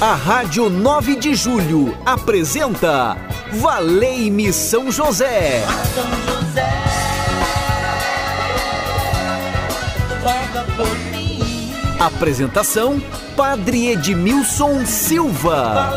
A Rádio 9 de Julho apresenta Valei-me São José. São José. Apresentação: Padre Edmilson Silva.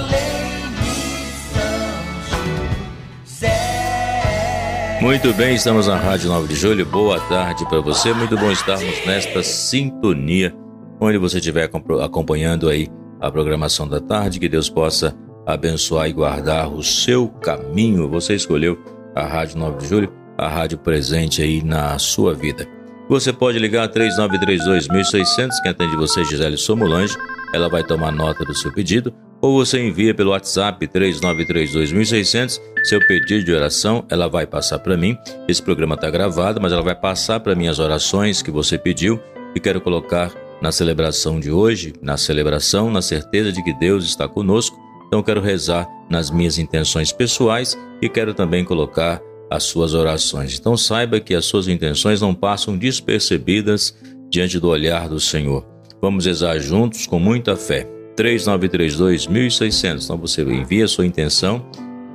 Muito bem, estamos na Rádio 9 de Julho. Boa tarde para você. Muito bom estarmos nesta sintonia, onde você estiver acompanhando aí a programação da tarde. Que Deus possa abençoar e guardar o seu caminho. Você escolheu a Rádio 9 de Julho, a rádio presente aí na sua vida. Você pode ligar 3932-1600, quem atende você, Gisele Somulange. Ela vai tomar nota do seu pedido. Ou você envia pelo WhatsApp 3932-1600 seu pedido de oração. Ela vai passar para mim. Esse programa está gravado, mas ela vai passar para mim as orações que você pediu e quero colocar na celebração de hoje, na celebração, na certeza de que Deus está conosco. Então quero rezar nas minhas intenções pessoais e quero também colocar as suas orações. Então saiba que as suas intenções não passam despercebidas diante do olhar do Senhor. Vamos rezar juntos com muita fé. 3932 1600. Então você envia a sua intenção,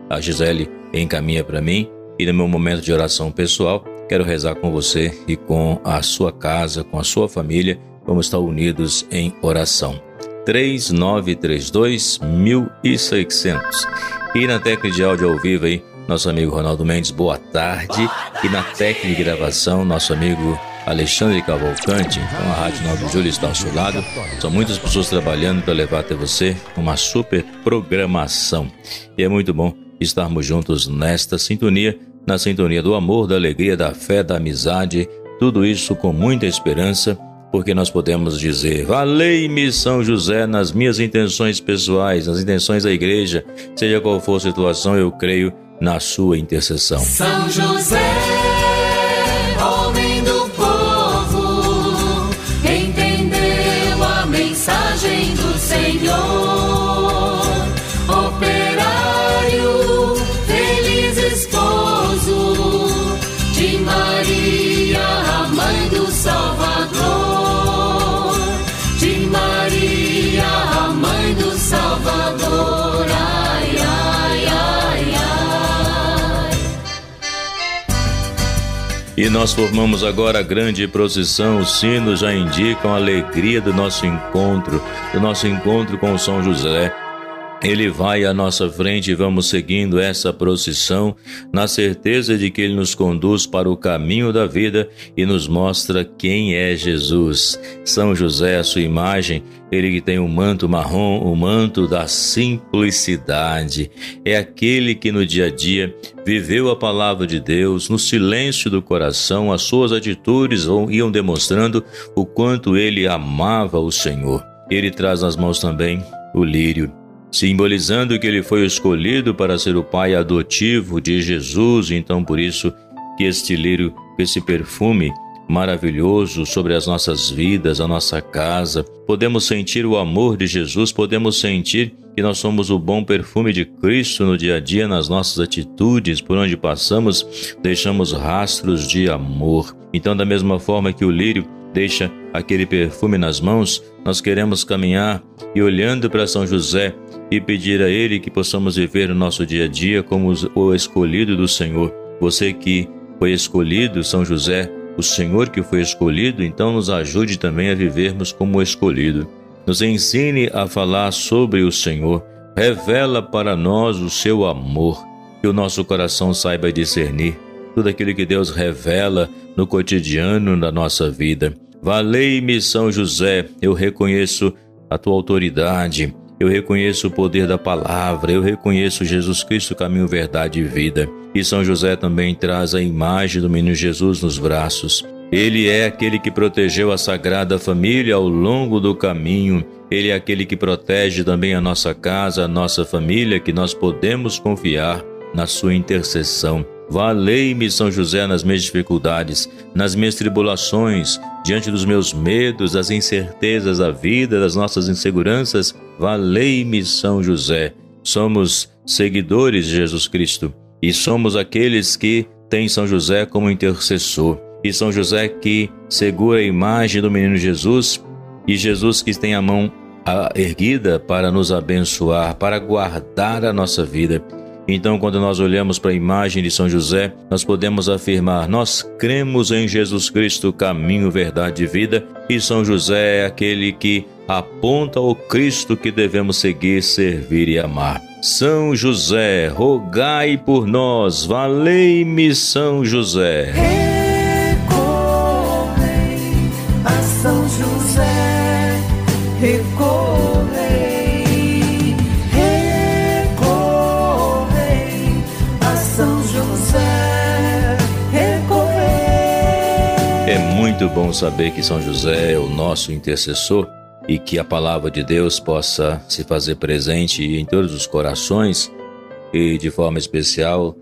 a Gisele encaminha para mim e no meu momento de oração pessoal, quero rezar com você e com a sua casa, com a sua família. Vamos estar unidos em oração. 3932 1600. E na técnica de áudio ao vivo aí, nosso amigo Ronaldo Mendes, boa tarde. E na técnica de gravação, nosso amigo Alexandre Cavalcante. Então a Rádio 9 de Julho está ao seu lado. São muitas pessoas trabalhando para levar até você uma super programação. E é muito bom estarmos juntos nesta sintonia, na sintonia do amor, da alegria, da fé, da amizade, tudo isso com muita esperança porque nós podemos dizer: Valei-me São José nas minhas intenções pessoais, nas intenções da igreja, seja qual for a situação, eu creio na sua intercessão. São José, E nós formamos agora a grande procissão. Os sinos já indicam a alegria do nosso encontro, do nosso encontro com São José. Ele vai à nossa frente e vamos seguindo essa procissão, na certeza de que ele nos conduz para o caminho da vida e nos mostra quem é Jesus. São José, a sua imagem, ele que tem o um manto marrom, o um manto da simplicidade. É aquele que no dia a dia viveu a palavra de Deus, no silêncio do coração, as suas atitudes iam demonstrando o quanto ele amava o Senhor. Ele traz nas mãos também o lírio simbolizando que ele foi escolhido para ser o pai adotivo de Jesus, então por isso que este lírio, esse perfume maravilhoso sobre as nossas vidas, a nossa casa, podemos sentir o amor de Jesus, podemos sentir que nós somos o bom perfume de Cristo no dia a dia, nas nossas atitudes, por onde passamos, deixamos rastros de amor. Então, da mesma forma que o lírio deixa aquele perfume nas mãos, nós queremos caminhar e olhando para São José e pedir a Ele que possamos viver o nosso dia a dia como o escolhido do Senhor. Você que foi escolhido, São José, o Senhor que foi escolhido, então nos ajude também a vivermos como escolhido. Nos ensine a falar sobre o Senhor. Revela para nós o seu amor, que o nosso coração saiba discernir tudo aquilo que Deus revela no cotidiano da nossa vida. Valei-me, São José, eu reconheço a tua autoridade, eu reconheço o poder da palavra, eu reconheço Jesus Cristo, caminho, verdade e vida. E São José também traz a imagem do menino Jesus nos braços. Ele é aquele que protegeu a Sagrada Família ao longo do caminho. Ele é aquele que protege também a nossa casa, a nossa família, que nós podemos confiar na sua intercessão. Valei-me, São José, nas minhas dificuldades, nas minhas tribulações, diante dos meus medos, das incertezas da vida, das nossas inseguranças. Valei-me, São José. Somos seguidores de Jesus Cristo e somos aqueles que têm São José como intercessor. E São José que segura a imagem do menino Jesus e Jesus que tem a mão erguida para nos abençoar, para guardar a nossa vida. Então, quando nós olhamos para a imagem de São José, nós podemos afirmar: nós cremos em Jesus Cristo, caminho, verdade e vida, e São José é aquele que aponta ao Cristo que devemos seguir, servir e amar. São José, rogai por nós, valei-me São José. Recorrei a São José, recorrei, recorrei a São José, recorrei. É muito bom saber que São José é o nosso intercessor e que a palavra de Deus possa se fazer presente em todos os corações e de forma especial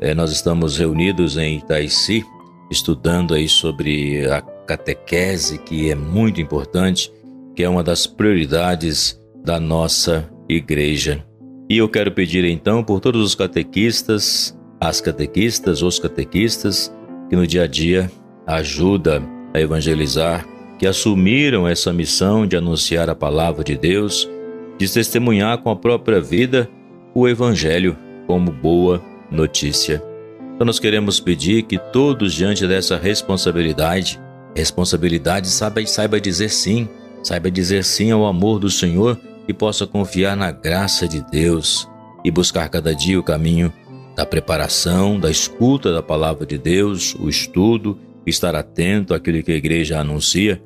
eh, nós estamos reunidos em Itaici estudando aí sobre a catequese que é muito importante, que é uma das prioridades da nossa igreja. E eu quero pedir então por todos os catequistas, as catequistas, os catequistas que no dia a dia ajuda a evangelizar que assumiram essa missão de anunciar a palavra de Deus, de testemunhar com a própria vida o Evangelho como boa notícia. Então nós queremos pedir que todos diante dessa responsabilidade, responsabilidade saiba, saiba dizer sim, saiba dizer sim ao amor do Senhor e possa confiar na graça de Deus e buscar cada dia o caminho da preparação, da escuta da palavra de Deus, o estudo, estar atento àquilo que a igreja anuncia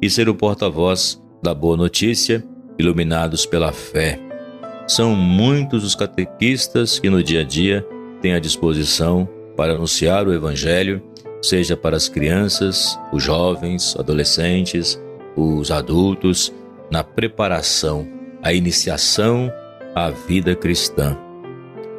e ser o porta-voz da boa notícia, iluminados pela fé. São muitos os catequistas que no dia a dia têm à disposição para anunciar o Evangelho, seja para as crianças, os jovens, adolescentes, os adultos, na preparação, a iniciação à vida cristã.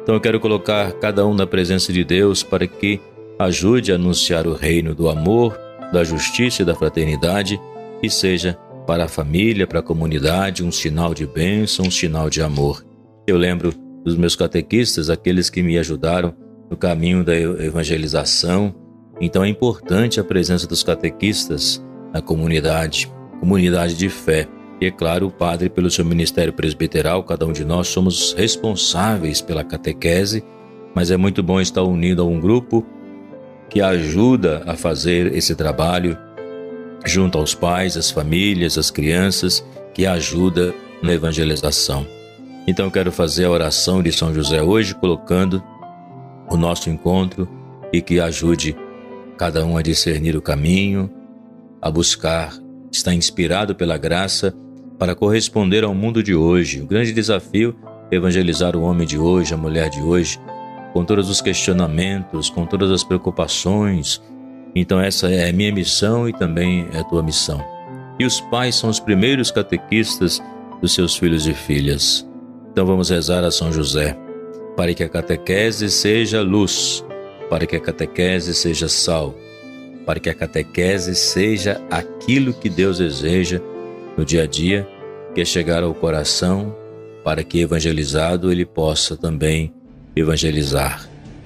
Então eu quero colocar cada um na presença de Deus para que ajude a anunciar o reino do amor, da justiça e da fraternidade e seja para a família, para a comunidade, um sinal de bênção, um sinal de amor. Eu lembro dos meus catequistas, aqueles que me ajudaram no caminho da evangelização. Então é importante a presença dos catequistas na comunidade, comunidade de fé. E é claro, o padre, pelo seu ministério presbiteral, cada um de nós somos responsáveis pela catequese, mas é muito bom estar unido a um grupo que ajuda a fazer esse trabalho junto aos pais, às famílias, às crianças, que ajuda na evangelização. Então quero fazer a oração de São José hoje, colocando o nosso encontro e que ajude cada um a discernir o caminho, a buscar, estar inspirado pela graça para corresponder ao mundo de hoje. O grande desafio é evangelizar o homem de hoje, a mulher de hoje, com todos os questionamentos, com todas as preocupações, então, essa é a minha missão e também é a tua missão. E os pais são os primeiros catequistas dos seus filhos e filhas. Então, vamos rezar a São José, para que a catequese seja luz, para que a catequese seja sal, para que a catequese seja aquilo que Deus deseja no dia a dia, que é chegar ao coração, para que evangelizado ele possa também evangelizar.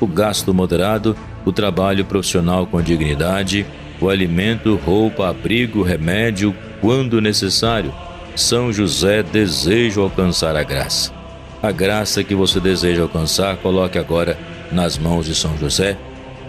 o gasto moderado o trabalho profissional com dignidade, o alimento, roupa, abrigo, remédio, quando necessário. São José deseja alcançar a graça. A graça que você deseja alcançar, coloque agora nas mãos de São José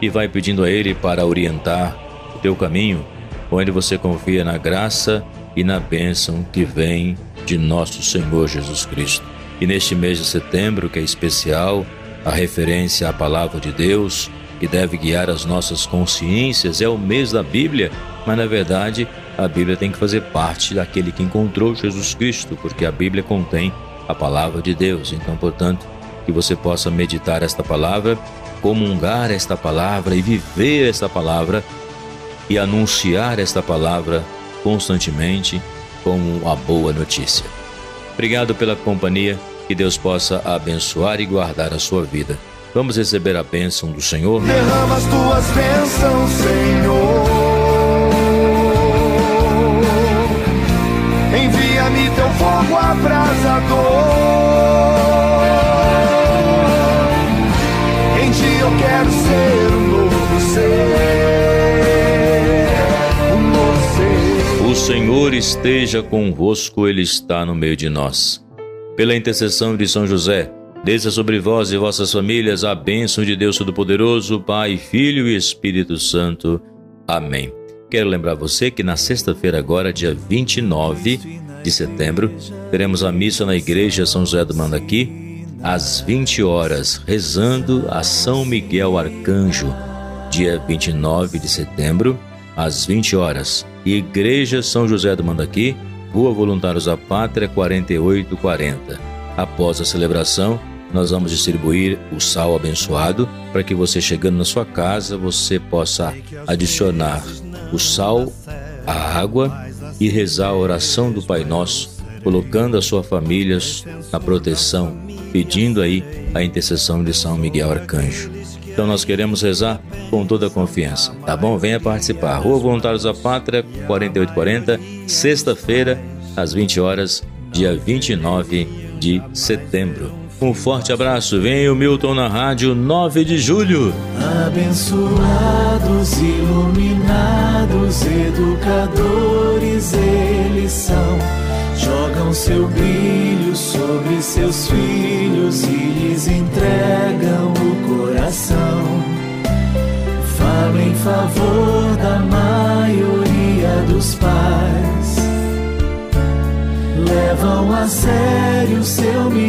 e vai pedindo a ele para orientar o teu caminho, onde você confia na graça e na bênção que vem de nosso Senhor Jesus Cristo. E neste mês de setembro, que é especial, a referência à palavra de Deus, que deve guiar as nossas consciências, é o mês da Bíblia, mas na verdade a Bíblia tem que fazer parte daquele que encontrou Jesus Cristo, porque a Bíblia contém a palavra de Deus. Então, portanto, que você possa meditar esta palavra, comungar esta palavra e viver esta palavra e anunciar esta palavra constantemente como uma boa notícia. Obrigado pela companhia, que Deus possa abençoar e guardar a sua vida. Vamos receber a bênção do Senhor. Derrama as tuas bênçãos, Senhor. Envia-me teu fogo abrasador. Em ti eu quero ser um novo ser. Um novo ser. O Senhor esteja convosco, Ele está no meio de nós. Pela intercessão de São José, desça sobre vós e vossas famílias a bênção de Deus Todo-Poderoso, Pai, Filho e Espírito Santo. Amém. Quero lembrar você que na sexta-feira, agora, dia 29 de setembro, teremos a missa na Igreja São José do Mandaqui, às 20 horas, rezando a São Miguel Arcanjo, dia 29 de setembro, às 20 horas. Igreja São José do Mandaqui, Rua Voluntários da Pátria 4840. Após a celebração, nós vamos distribuir o sal abençoado para que você chegando na sua casa você possa adicionar o sal, a água e rezar a oração do Pai Nosso, colocando a sua família na proteção, pedindo aí a intercessão de São Miguel Arcanjo. Então nós queremos rezar com toda a confiança, tá bom? Venha participar. Rua Voluntários da Pátria, 4840, sexta-feira, às 20 horas, dia 29 de setembro. Um forte abraço. Vem o Milton na rádio 9 de julho. Abençoados, iluminados, educadores eles são. Jogam seu brilho sobre seus filhos e lhes entregam o coração. Favor da maioria dos pais. Levam a sério seu ministério.